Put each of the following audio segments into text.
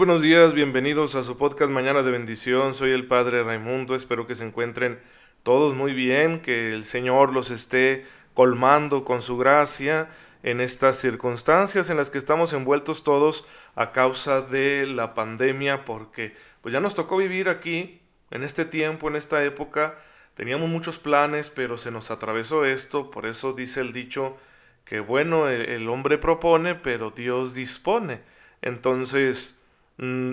buenos días, bienvenidos a su podcast Mañana de Bendición. Soy el Padre Raimundo, espero que se encuentren todos muy bien, que el Señor los esté colmando con su gracia en estas circunstancias en las que estamos envueltos todos a causa de la pandemia, porque pues ya nos tocó vivir aquí, en este tiempo, en esta época, teníamos muchos planes, pero se nos atravesó esto, por eso dice el dicho que bueno, el, hombre propone, pero Dios dispone. Entonces,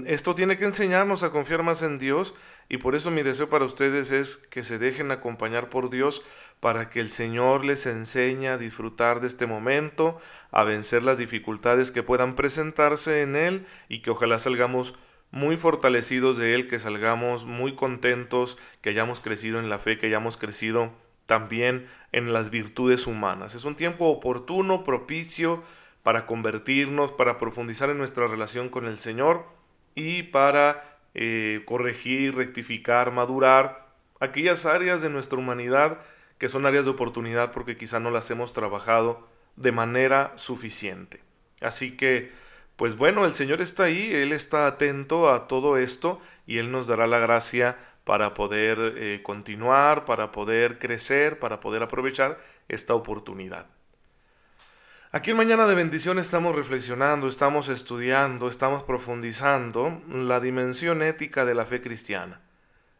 esto tiene que enseñarnos a confiar más en Dios y por eso mi deseo para ustedes es que se dejen acompañar por Dios para que el Señor les enseñe a disfrutar de este momento, a vencer las dificultades que puedan presentarse en Él y que ojalá salgamos muy fortalecidos de Él, que salgamos muy contentos, que hayamos crecido en la fe, que hayamos crecido también en las virtudes humanas. Es un tiempo oportuno, propicio para convertirnos, para profundizar en nuestra relación con el Señor y para eh, corregir, rectificar, madurar aquellas áreas de nuestra humanidad que son áreas de oportunidad porque quizá no las hemos trabajado de manera suficiente. Así que, pues bueno, el Señor está ahí, Él está atento a todo esto y Él nos dará la gracia para poder eh, continuar, para poder crecer, para poder aprovechar esta oportunidad. Aquí en Mañana de Bendición estamos reflexionando, estamos estudiando, estamos profundizando la dimensión ética de la fe cristiana.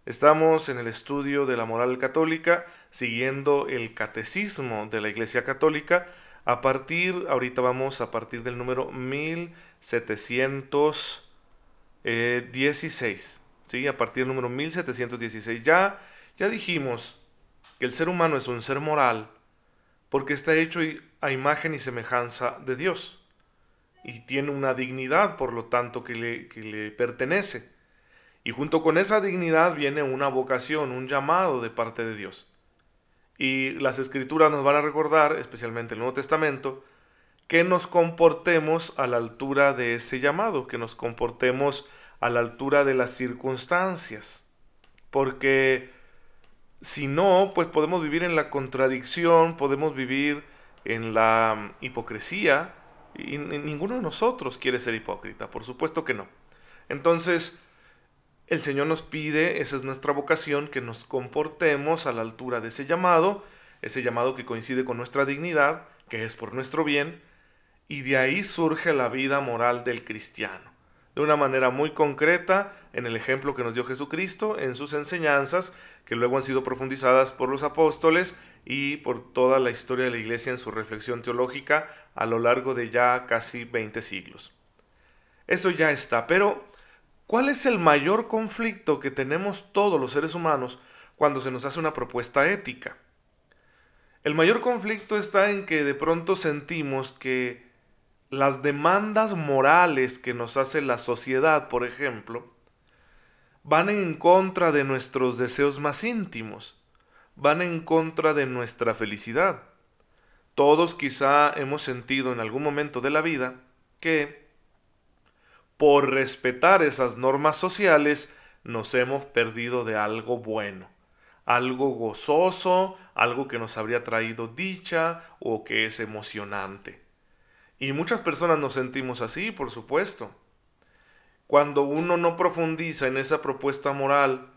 Estamos en el estudio de la moral católica, siguiendo el catecismo de la Iglesia Católica, a partir, ahorita vamos a partir del número 1716, ¿sí? A partir del número 1716. Ya, ya dijimos que el ser humano es un ser moral, porque está hecho a imagen y semejanza de Dios y tiene una dignidad, por lo tanto, que le, que le pertenece. Y junto con esa dignidad viene una vocación, un llamado de parte de Dios. Y las escrituras nos van a recordar, especialmente el Nuevo Testamento, que nos comportemos a la altura de ese llamado, que nos comportemos a la altura de las circunstancias. Porque si no, pues podemos vivir en la contradicción, podemos vivir en la mm, hipocresía, y ninguno de nosotros quiere ser hipócrita, por supuesto que no. Entonces, el Señor nos pide, esa es nuestra vocación, que nos comportemos a la altura de ese llamado, ese llamado que coincide con nuestra dignidad, que es por nuestro bien, y de ahí surge la vida moral del cristiano de una manera muy concreta en el ejemplo que nos dio Jesucristo, en sus enseñanzas, que luego han sido profundizadas por los apóstoles y por toda la historia de la Iglesia en su reflexión teológica a lo largo de ya casi 20 siglos. Eso ya está, pero ¿cuál es el mayor conflicto que tenemos todos los seres humanos cuando se nos hace una propuesta ética? El mayor conflicto está en que de pronto sentimos que las demandas morales que nos hace la sociedad, por ejemplo, van en contra de nuestros deseos más íntimos, van en contra de nuestra felicidad. Todos quizá hemos sentido en algún momento de la vida que, por respetar esas normas sociales, nos hemos perdido de algo bueno, algo gozoso, algo que nos habría traído dicha o que es emocionante. Y muchas personas nos sentimos así, por supuesto. Cuando uno no profundiza en esa propuesta moral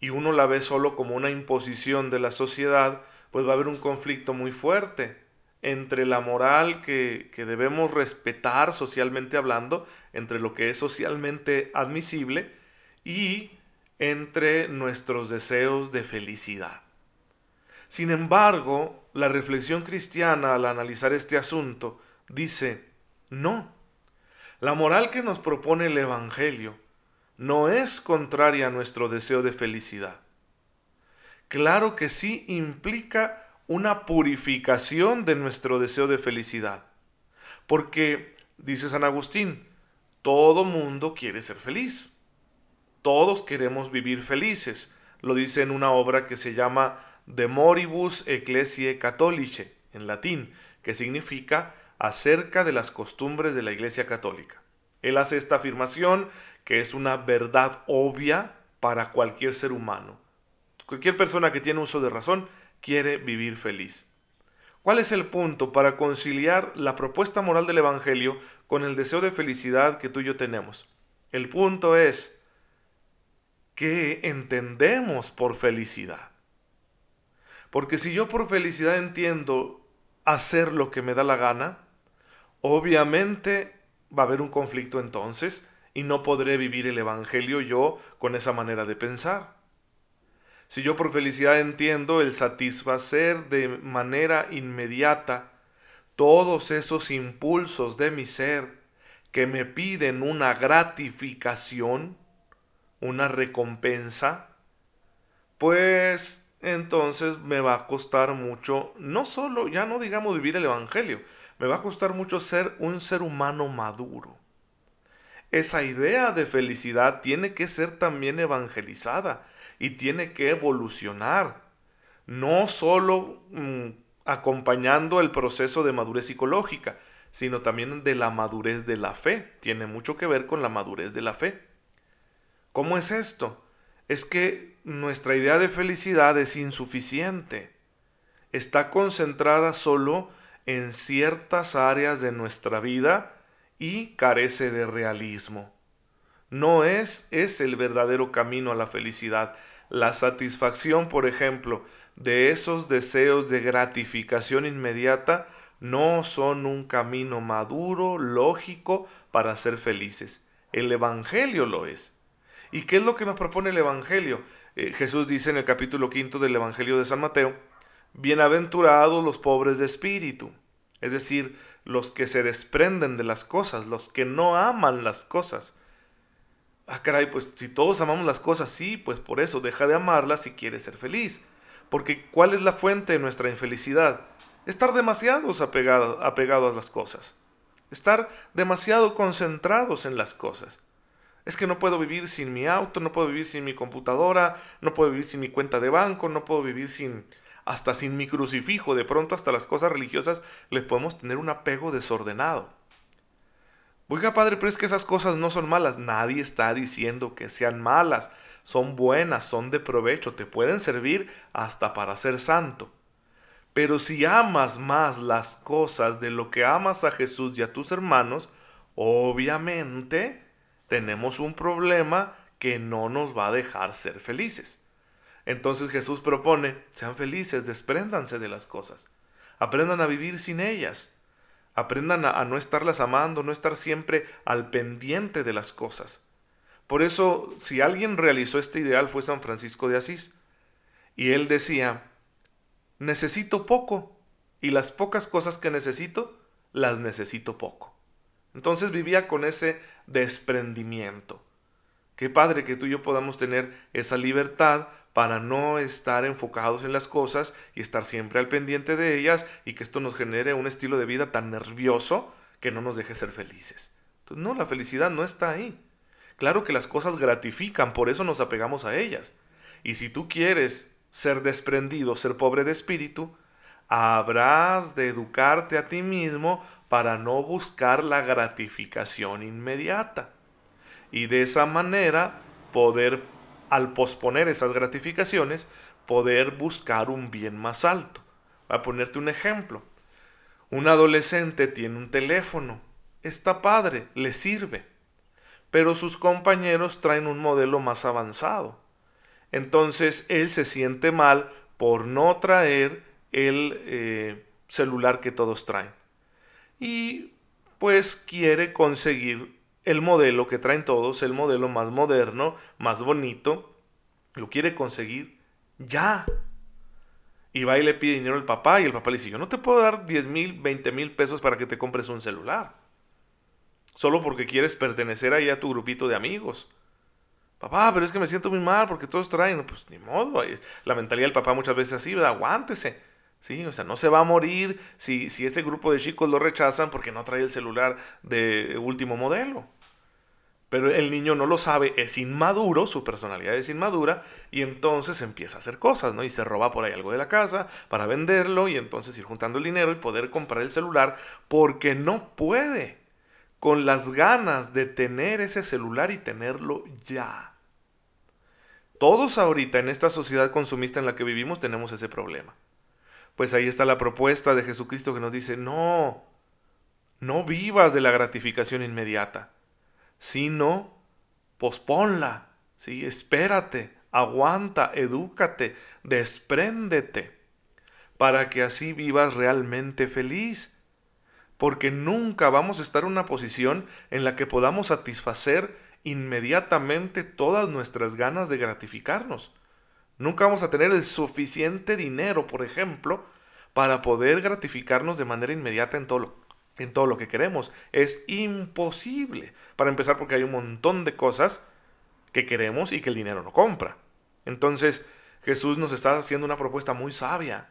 y uno la ve solo como una imposición de la sociedad, pues va a haber un conflicto muy fuerte entre la moral que, que debemos respetar socialmente hablando, entre lo que es socialmente admisible y entre nuestros deseos de felicidad. Sin embargo, la reflexión cristiana al analizar este asunto dice, no, la moral que nos propone el Evangelio no es contraria a nuestro deseo de felicidad. Claro que sí implica una purificación de nuestro deseo de felicidad. Porque, dice San Agustín, todo mundo quiere ser feliz. Todos queremos vivir felices. Lo dice en una obra que se llama De Moribus Ecclesiae Catholice, en latín, que significa acerca de las costumbres de la Iglesia Católica. Él hace esta afirmación que es una verdad obvia para cualquier ser humano. Cualquier persona que tiene uso de razón quiere vivir feliz. ¿Cuál es el punto para conciliar la propuesta moral del Evangelio con el deseo de felicidad que tú y yo tenemos? El punto es que entendemos por felicidad. Porque si yo por felicidad entiendo hacer lo que me da la gana, obviamente va a haber un conflicto entonces y no podré vivir el Evangelio yo con esa manera de pensar. Si yo por felicidad entiendo el satisfacer de manera inmediata todos esos impulsos de mi ser que me piden una gratificación, una recompensa, pues entonces me va a costar mucho, no solo, ya no digamos vivir el Evangelio, me va a costar mucho ser un ser humano maduro. Esa idea de felicidad tiene que ser también evangelizada y tiene que evolucionar, no solo mm, acompañando el proceso de madurez psicológica, sino también de la madurez de la fe. Tiene mucho que ver con la madurez de la fe. ¿Cómo es esto? Es que nuestra idea de felicidad es insuficiente. Está concentrada solo en ciertas áreas de nuestra vida y carece de realismo. No es, es el verdadero camino a la felicidad. La satisfacción, por ejemplo, de esos deseos de gratificación inmediata no son un camino maduro, lógico, para ser felices. El Evangelio lo es. ¿Y qué es lo que nos propone el Evangelio? Eh, Jesús dice en el capítulo quinto del Evangelio de San Mateo, Bienaventurados los pobres de espíritu, es decir, los que se desprenden de las cosas, los que no aman las cosas. Ah, caray, pues si todos amamos las cosas, sí, pues por eso deja de amarlas si quieres ser feliz. Porque ¿cuál es la fuente de nuestra infelicidad? Estar demasiados apegados, apegados a las cosas. Estar demasiado concentrados en las cosas. Es que no puedo vivir sin mi auto, no puedo vivir sin mi computadora, no puedo vivir sin mi cuenta de banco, no puedo vivir sin hasta sin mi crucifijo. De pronto hasta las cosas religiosas les podemos tener un apego desordenado. Oiga, padre, pero es que esas cosas no son malas. Nadie está diciendo que sean malas. Son buenas, son de provecho, te pueden servir hasta para ser santo. Pero si amas más las cosas de lo que amas a Jesús y a tus hermanos, obviamente tenemos un problema que no nos va a dejar ser felices. Entonces Jesús propone, sean felices, despréndanse de las cosas, aprendan a vivir sin ellas, aprendan a, no estarlas amando, no estar siempre al pendiente de las cosas. Por eso, si alguien realizó este ideal fue San Francisco de Asís, y él decía, necesito poco y las pocas cosas que necesito, las necesito poco. Entonces vivía con ese desprendimiento. Qué padre que tú y yo podamos tener esa libertad para no estar enfocados en las cosas y estar siempre al pendiente de ellas y que esto nos genere un estilo de vida tan nervioso que no nos deje ser felices. No, la felicidad no está ahí. Claro que las cosas gratifican, por eso nos apegamos a ellas. Y si tú quieres ser desprendido, ser pobre de espíritu, habrás de educarte a ti mismo para no buscar la gratificación inmediata. Y de esa manera poder, al posponer esas gratificaciones, poder buscar un bien más alto. Voy a ponerte un ejemplo. Un adolescente tiene un teléfono. Está padre, le sirve. Pero sus compañeros traen un modelo más avanzado entonces él se siente mal por no traer el eh, celular que todos traen. Y pues quiere conseguir el modelo que traen todos, el modelo más moderno, más bonito, lo quiere conseguir ya. Y va y le pide dinero al papá y el papá le dice, yo no te puedo dar 10 mil, 20 mil pesos para que te compres un celular. Solo porque quieres pertenecer ahí a tu grupito de amigos. Papá, pero es que me siento muy mal porque todos traen. Pues ni modo. La mentalidad del papá muchas veces así, ¿verdad? Aguántese. Sí, o sea, no se va a morir si, si ese grupo de chicos lo rechazan porque no trae el celular de último modelo. Pero el niño no lo sabe, es inmaduro, su personalidad es inmadura, y entonces empieza a hacer cosas, ¿no? Y se roba por ahí algo de la casa para venderlo y entonces ir juntando el dinero y poder comprar el celular porque no puede con las ganas de tener ese celular y tenerlo ya. Todos ahorita en esta sociedad consumista en la que vivimos tenemos ese problema. Pues ahí está la propuesta de Jesucristo que nos dice, no, no vivas de la gratificación inmediata, sino posponla, ¿sí? espérate, aguanta, edúcate, despréndete, para que así vivas realmente feliz. Porque nunca vamos a estar en una posición en la que podamos satisfacer inmediatamente todas nuestras ganas de gratificarnos. Nunca vamos a tener el suficiente dinero, por ejemplo, para poder gratificarnos de manera inmediata en todo lo, en todo lo que queremos. Es imposible. Para empezar, porque hay un montón de cosas que queremos y que el dinero no compra. Entonces, Jesús nos está haciendo una propuesta muy sabia.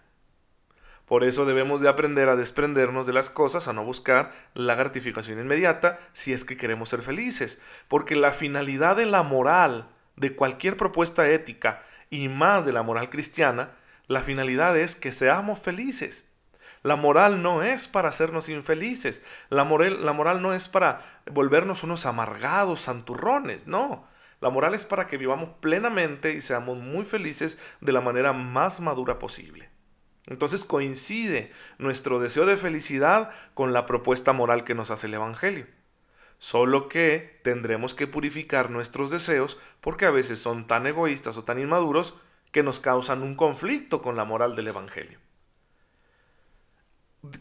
Por eso debemos de aprender a desprendernos de las cosas, a no buscar la gratificación inmediata si es que queremos ser felices. Porque la finalidad de la moral, de cualquier propuesta ética y más de la moral cristiana, la finalidad es que seamos felices. La moral no es para hacernos infelices. La moral, la moral no es para volvernos unos amargados, santurrones. No. La moral es para que vivamos plenamente y seamos muy felices de la manera más madura posible. Entonces coincide nuestro deseo de felicidad con la propuesta moral que nos hace el Evangelio. Solo que tendremos que purificar nuestros deseos porque a veces son tan egoístas o tan inmaduros que nos causan un conflicto con la moral del Evangelio.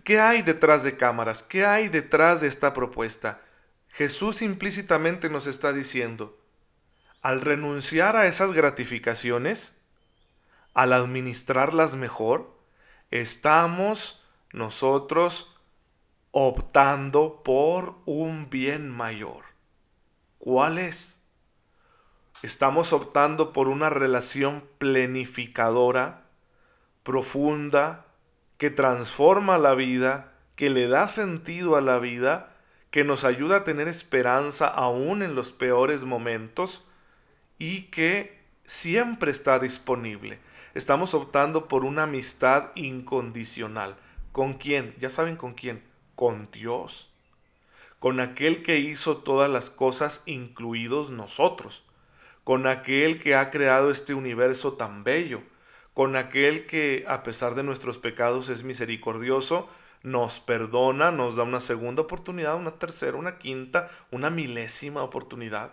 ¿Qué hay detrás de cámaras? ¿Qué hay detrás de esta propuesta? Jesús implícitamente nos está diciendo, al renunciar a esas gratificaciones, al administrarlas mejor, estamos nosotros optando por un bien mayor. ¿Cuál es? Estamos optando por una relación plenificadora, profunda, que transforma la vida, que le da sentido a la vida, que nos ayuda a tener esperanza aún en los peores momentos, y que siempre está disponible. Estamos optando por una amistad incondicional. ¿Con quién? Ya saben con quién. Con Dios. Con aquel que hizo todas las cosas, incluidos nosotros. Con aquel que ha creado este universo tan bello. Con aquel que, a pesar de nuestros pecados, es misericordioso, nos perdona, nos da una segunda oportunidad, una tercera, una quinta, una milésima oportunidad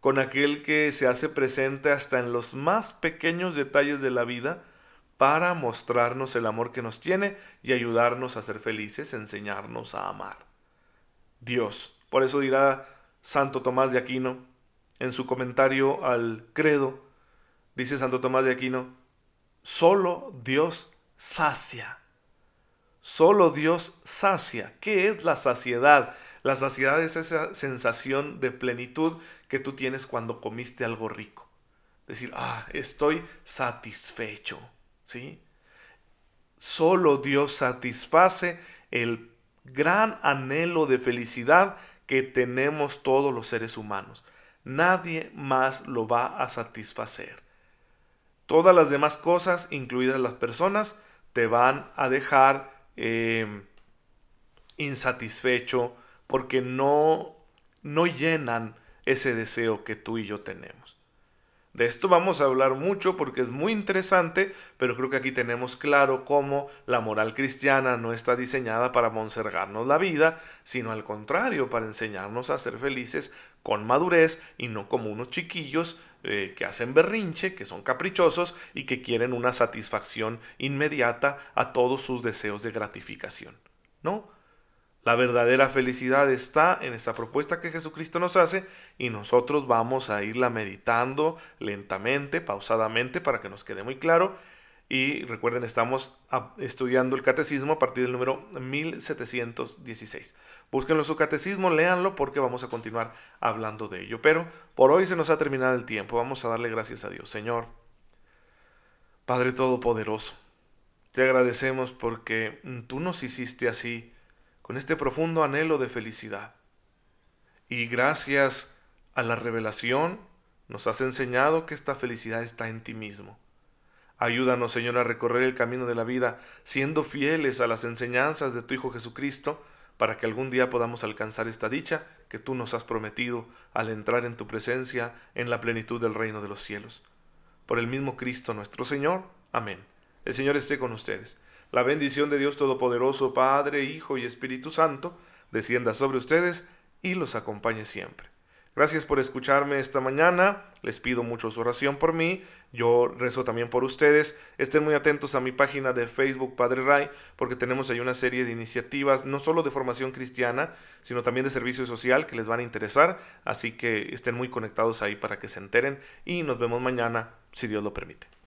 con aquel que se hace presente hasta en los más pequeños detalles de la vida para mostrarnos el amor que nos tiene y ayudarnos a ser felices, enseñarnos a amar. Dios. Por eso dirá Santo Tomás de Aquino en su comentario al credo, dice Santo Tomás de Aquino, solo Dios sacia. Solo Dios sacia. ¿Qué es la saciedad? La saciedad es esa sensación de plenitud que tú tienes cuando comiste algo rico. Decir, ah, estoy satisfecho. ¿Sí? Solo Dios satisface el gran anhelo de felicidad que tenemos todos los seres humanos. Nadie más lo va a satisfacer. Todas las demás cosas, incluidas las personas, te van a dejar eh, insatisfecho, porque no, no llenan ese deseo que tú y yo tenemos. De esto vamos a hablar mucho porque es muy interesante, pero creo que aquí tenemos claro cómo la moral cristiana no está diseñada para monsergarnos la vida, sino al contrario, para enseñarnos a ser felices con madurez y no como unos chiquillos eh, que hacen berrinche, que son caprichosos y que quieren una satisfacción inmediata a todos sus deseos de gratificación. No, la verdadera felicidad está en esta propuesta que Jesucristo nos hace y nosotros vamos a irla meditando lentamente, pausadamente, para que nos quede muy claro. Y recuerden, estamos estudiando el catecismo a partir del número 1716. Búsquenlo su catecismo, léanlo porque vamos a continuar hablando de ello. Pero por hoy se nos ha terminado el tiempo. Vamos a darle gracias a Dios. Señor, Padre Todopoderoso, te agradecemos porque tú nos hiciste así con este profundo anhelo de felicidad. Y gracias a la revelación nos has enseñado que esta felicidad está en ti mismo. Ayúdanos, Señor, a recorrer el camino de la vida, siendo fieles a las enseñanzas de tu Hijo Jesucristo, para que algún día podamos alcanzar esta dicha que tú nos has prometido al entrar en tu presencia en la plenitud del reino de los cielos. Por el mismo Cristo nuestro Señor. Amén. El Señor esté con ustedes. La bendición de Dios Todopoderoso, Padre, Hijo y Espíritu Santo, descienda sobre ustedes y los acompañe siempre. Gracias por escucharme esta mañana. Les pido mucho su oración por mí. Yo rezo también por ustedes. Estén muy atentos a mi página de Facebook Padre Ray porque tenemos ahí una serie de iniciativas, no solo de formación cristiana, sino también de servicio social que les van a interesar. Así que estén muy conectados ahí para que se enteren y nos vemos mañana si Dios lo permite.